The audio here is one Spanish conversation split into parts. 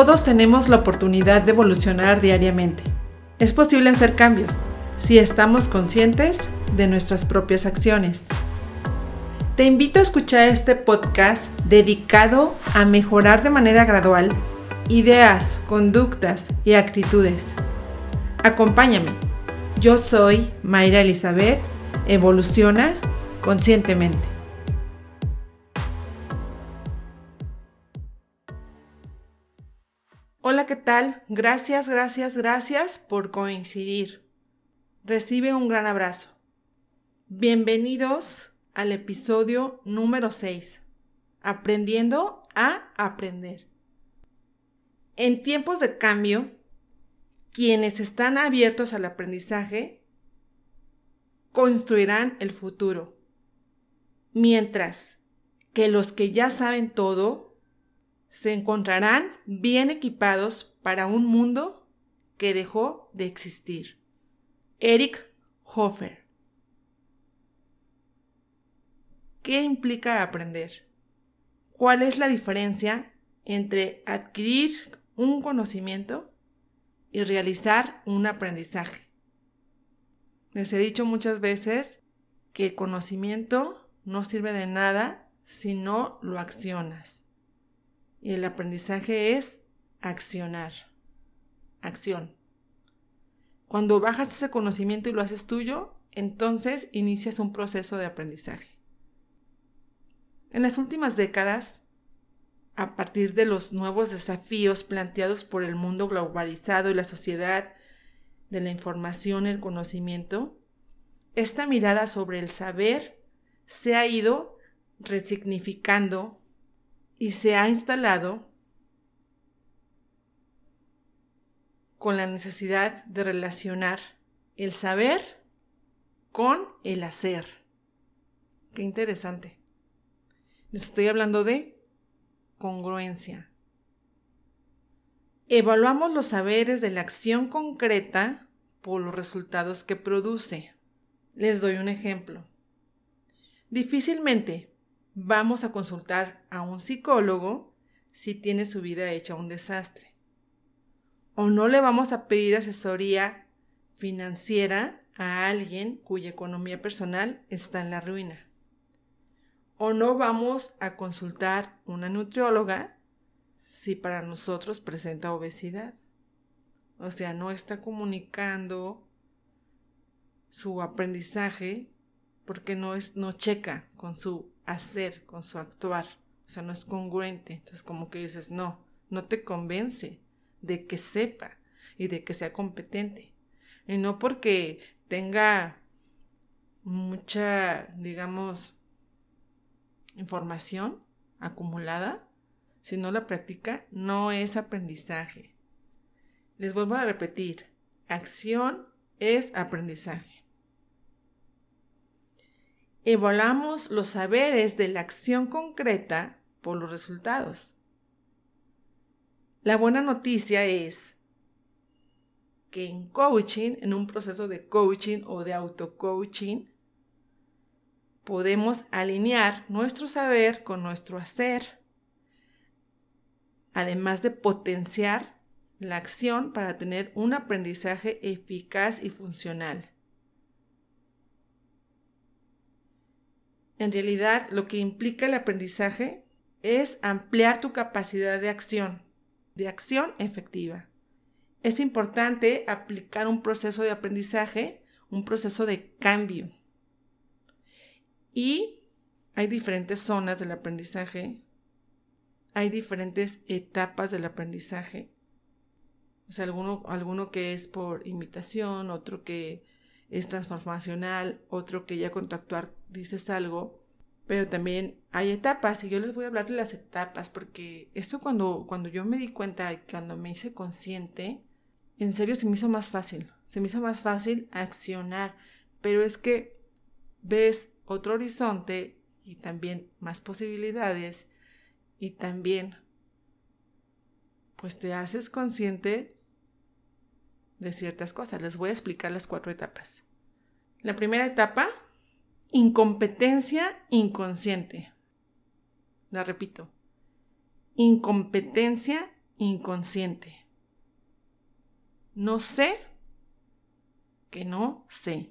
Todos tenemos la oportunidad de evolucionar diariamente. Es posible hacer cambios si estamos conscientes de nuestras propias acciones. Te invito a escuchar este podcast dedicado a mejorar de manera gradual ideas, conductas y actitudes. Acompáñame. Yo soy Mayra Elizabeth. Evoluciona conscientemente. Gracias, gracias, gracias por coincidir. Recibe un gran abrazo. Bienvenidos al episodio número 6. Aprendiendo a aprender. En tiempos de cambio, quienes están abiertos al aprendizaje construirán el futuro, mientras que los que ya saben todo se encontrarán bien equipados para un mundo que dejó de existir. Eric Hofer. ¿Qué implica aprender? ¿Cuál es la diferencia entre adquirir un conocimiento y realizar un aprendizaje? Les he dicho muchas veces que el conocimiento no sirve de nada si no lo accionas. Y el aprendizaje es accionar. Acción. Cuando bajas ese conocimiento y lo haces tuyo, entonces inicias un proceso de aprendizaje. En las últimas décadas, a partir de los nuevos desafíos planteados por el mundo globalizado y la sociedad de la información y el conocimiento, esta mirada sobre el saber se ha ido resignificando y se ha instalado con la necesidad de relacionar el saber con el hacer. Qué interesante. Les estoy hablando de congruencia. Evaluamos los saberes de la acción concreta por los resultados que produce. Les doy un ejemplo. Difícilmente vamos a consultar a un psicólogo si tiene su vida hecha un desastre. O no le vamos a pedir asesoría financiera a alguien cuya economía personal está en la ruina. O no vamos a consultar una nutrióloga si para nosotros presenta obesidad. O sea, no está comunicando su aprendizaje porque no, es, no checa con su hacer, con su actuar. O sea, no es congruente. Entonces, como que dices, no, no te convence de que sepa y de que sea competente. Y no porque tenga mucha, digamos, información acumulada, si no la practica, no es aprendizaje. Les vuelvo a repetir, acción es aprendizaje. Evaluamos los saberes de la acción concreta por los resultados. La buena noticia es que en coaching, en un proceso de coaching o de auto-coaching, podemos alinear nuestro saber con nuestro hacer, además de potenciar la acción para tener un aprendizaje eficaz y funcional. En realidad, lo que implica el aprendizaje es ampliar tu capacidad de acción, de acción efectiva. Es importante aplicar un proceso de aprendizaje, un proceso de cambio. Y hay diferentes zonas del aprendizaje, hay diferentes etapas del aprendizaje. O sea, alguno, alguno que es por imitación, otro que es transformacional, otro que ya con tu actuar dices algo, pero también hay etapas y yo les voy a hablar de las etapas porque esto cuando, cuando yo me di cuenta y cuando me hice consciente, en serio se me hizo más fácil, se me hizo más fácil accionar, pero es que ves otro horizonte y también más posibilidades y también pues te haces consciente de ciertas cosas. Les voy a explicar las cuatro etapas. La primera etapa, incompetencia inconsciente. La repito, incompetencia inconsciente. No sé que no sé.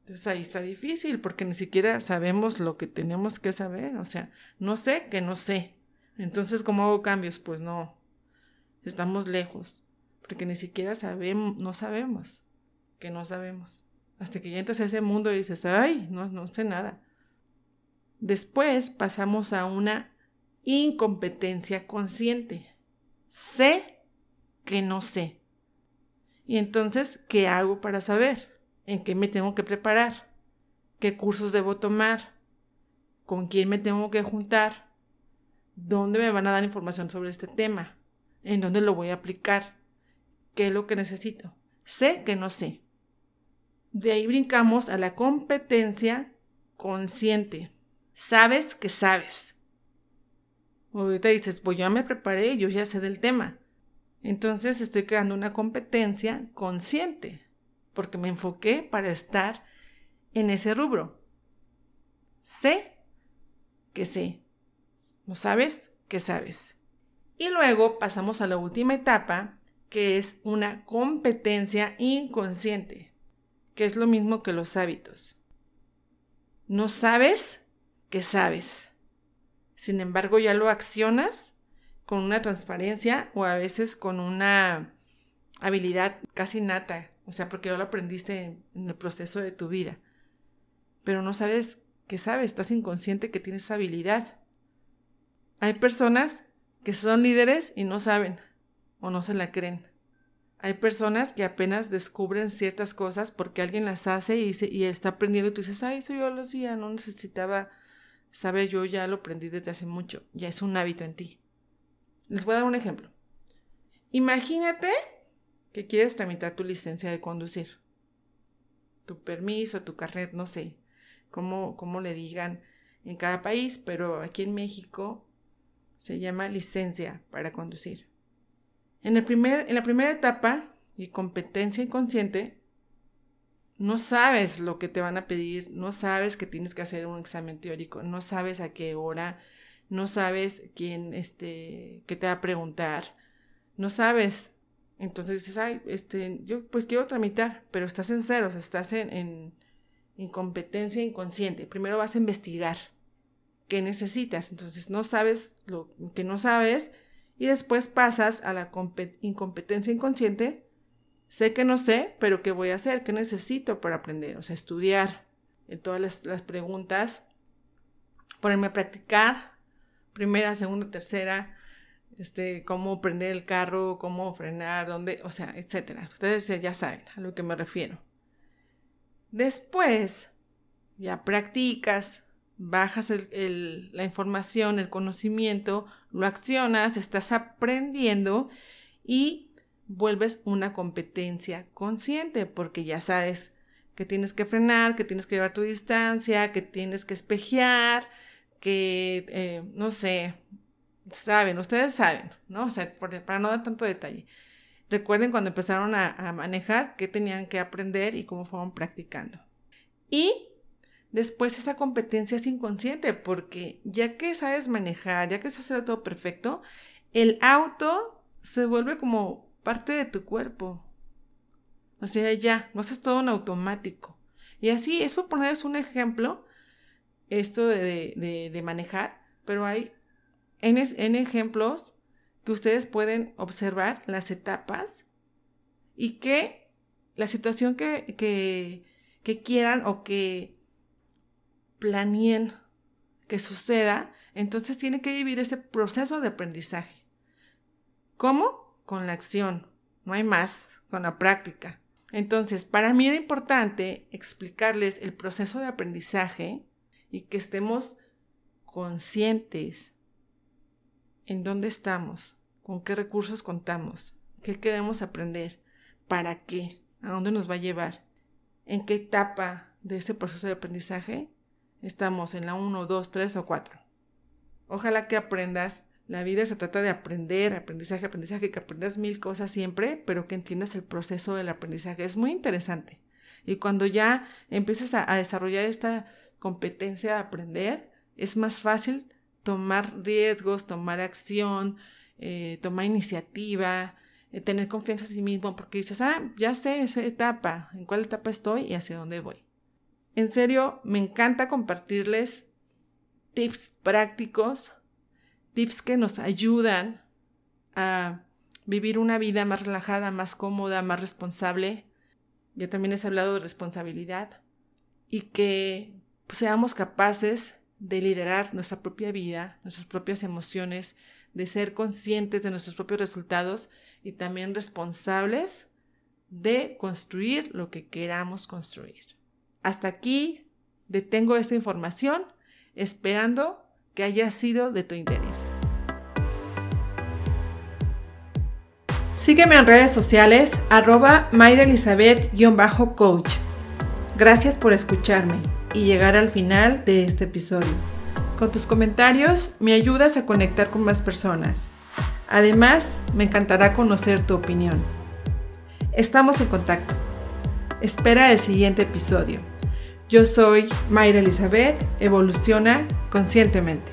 Entonces ahí está difícil porque ni siquiera sabemos lo que tenemos que saber. O sea, no sé que no sé. Entonces, ¿cómo hago cambios? Pues no. Estamos lejos. Porque ni siquiera sabemos, no sabemos que no sabemos. Hasta que ya entras a ese mundo y dices, ay, no, no sé nada. Después pasamos a una incompetencia consciente. Sé que no sé. Y entonces, ¿qué hago para saber? ¿En qué me tengo que preparar? ¿Qué cursos debo tomar? ¿Con quién me tengo que juntar? ¿Dónde me van a dar información sobre este tema? ¿En dónde lo voy a aplicar? ¿Qué es lo que necesito? Sé que no sé. De ahí brincamos a la competencia consciente. Sabes que sabes. Ahorita dices, pues ya me preparé, yo ya sé del tema. Entonces estoy creando una competencia consciente, porque me enfoqué para estar en ese rubro. Sé que sé. ¿No sabes? Que sabes. Y luego pasamos a la última etapa, que es una competencia inconsciente, que es lo mismo que los hábitos. No sabes que sabes. Sin embargo, ya lo accionas con una transparencia o a veces con una habilidad casi nata, o sea, porque ya lo aprendiste en, el proceso de tu vida. Pero no sabes que sabes, estás inconsciente que tienes habilidad. Hay personas que son líderes y no saben o no se la creen. Hay personas que apenas descubren ciertas cosas porque alguien las hace y, y está aprendiendo y tú dices, ay, eso yo lo hacía, no necesitaba Saber yo ya lo aprendí desde hace mucho, ya es un hábito en ti. Les voy a dar un ejemplo. Imagínate que quieres tramitar tu licencia de conducir, tu permiso, tu carnet, no sé cómo, cómo le digan en cada país, pero aquí en México se llama licencia para conducir. En, el primer, en la primera etapa y competencia inconsciente, no sabes lo que te van a pedir, no sabes que tienes que hacer un examen teórico, no sabes a qué hora, no sabes quién, este, qué te va a preguntar, no sabes. Entonces dices, ay, este, yo pues quiero tramitar, pero estás en ceros, estás en, en incompetencia inconsciente. Primero vas a investigar qué necesitas, entonces no sabes lo que no sabes y después pasas a la incompetencia inconsciente sé que no sé, pero ¿qué voy a hacer? ¿Qué necesito para aprender? O sea, estudiar en todas las, preguntas, ponerme a practicar, primera, segunda, tercera, este, cómo prender el carro, cómo frenar, dónde, o sea, etcétera. Ustedes ya saben a lo que me refiero. Después, ya practicas, bajas la información, el conocimiento, lo accionas, estás aprendiendo y vuelves una competencia consciente porque ya sabes que tienes que frenar, que tienes que llevar tu distancia, que tienes que espejear, que, eh, no sé, saben, ustedes saben, ¿no? O sea, para no dar tanto detalle. Recuerden cuando empezaron a, a manejar, qué tenían que aprender y cómo fueron practicando. Y después esa competencia es inconsciente porque ya que sabes manejar, ya que sabes hacer todo perfecto, el auto se vuelve como parte de tu cuerpo. O sea, ya, no haces todo en automático. Y así, es por ponerles un ejemplo, esto de, de, manejar, pero hay en, en ejemplos que ustedes pueden observar las etapas y que la situación que, que, que quieran o que planeen que suceda, entonces tienen que vivir ese proceso de aprendizaje. ¿Cómo? con la acción, no hay más, con la práctica. Entonces, para mí era importante explicarles el proceso de aprendizaje y que estemos conscientes en dónde estamos, con qué recursos contamos, qué queremos aprender, para qué, a dónde nos va a llevar, en qué etapa de ese proceso de aprendizaje estamos, en la 1, 2, 3 o 4. Ojalá que aprendas la vida se trata de aprender, aprendizaje, aprendizaje, que aprendas mil cosas siempre, pero que entiendas el proceso del aprendizaje. Es muy interesante. Y cuando ya empiezas a, desarrollar esta competencia de aprender, es más fácil tomar riesgos, tomar acción, eh, tomar iniciativa, eh, tener confianza en sí mismo, porque dices, ah, ya sé esa etapa, en cuál etapa estoy y hacia dónde voy. En serio, me encanta compartirles tips prácticos, tips que nos ayudan a vivir una vida más relajada, más cómoda, más responsable. Ya también les he hablado de responsabilidad y que pues, seamos capaces de liderar nuestra propia vida, nuestras propias emociones, de ser conscientes de nuestros propios resultados y también responsables de construir lo que queramos construir. Hasta aquí detengo esta información esperando que haya sido de tu interés. Sígueme en redes sociales arroba mayraelizabeth-coach. Gracias por escucharme y llegar al final de este episodio. Con tus comentarios me ayudas a conectar con más personas. Además, me encantará conocer tu opinión. Estamos en contacto. Espera el siguiente episodio. Yo soy Mayra Elizabeth, evoluciona conscientemente.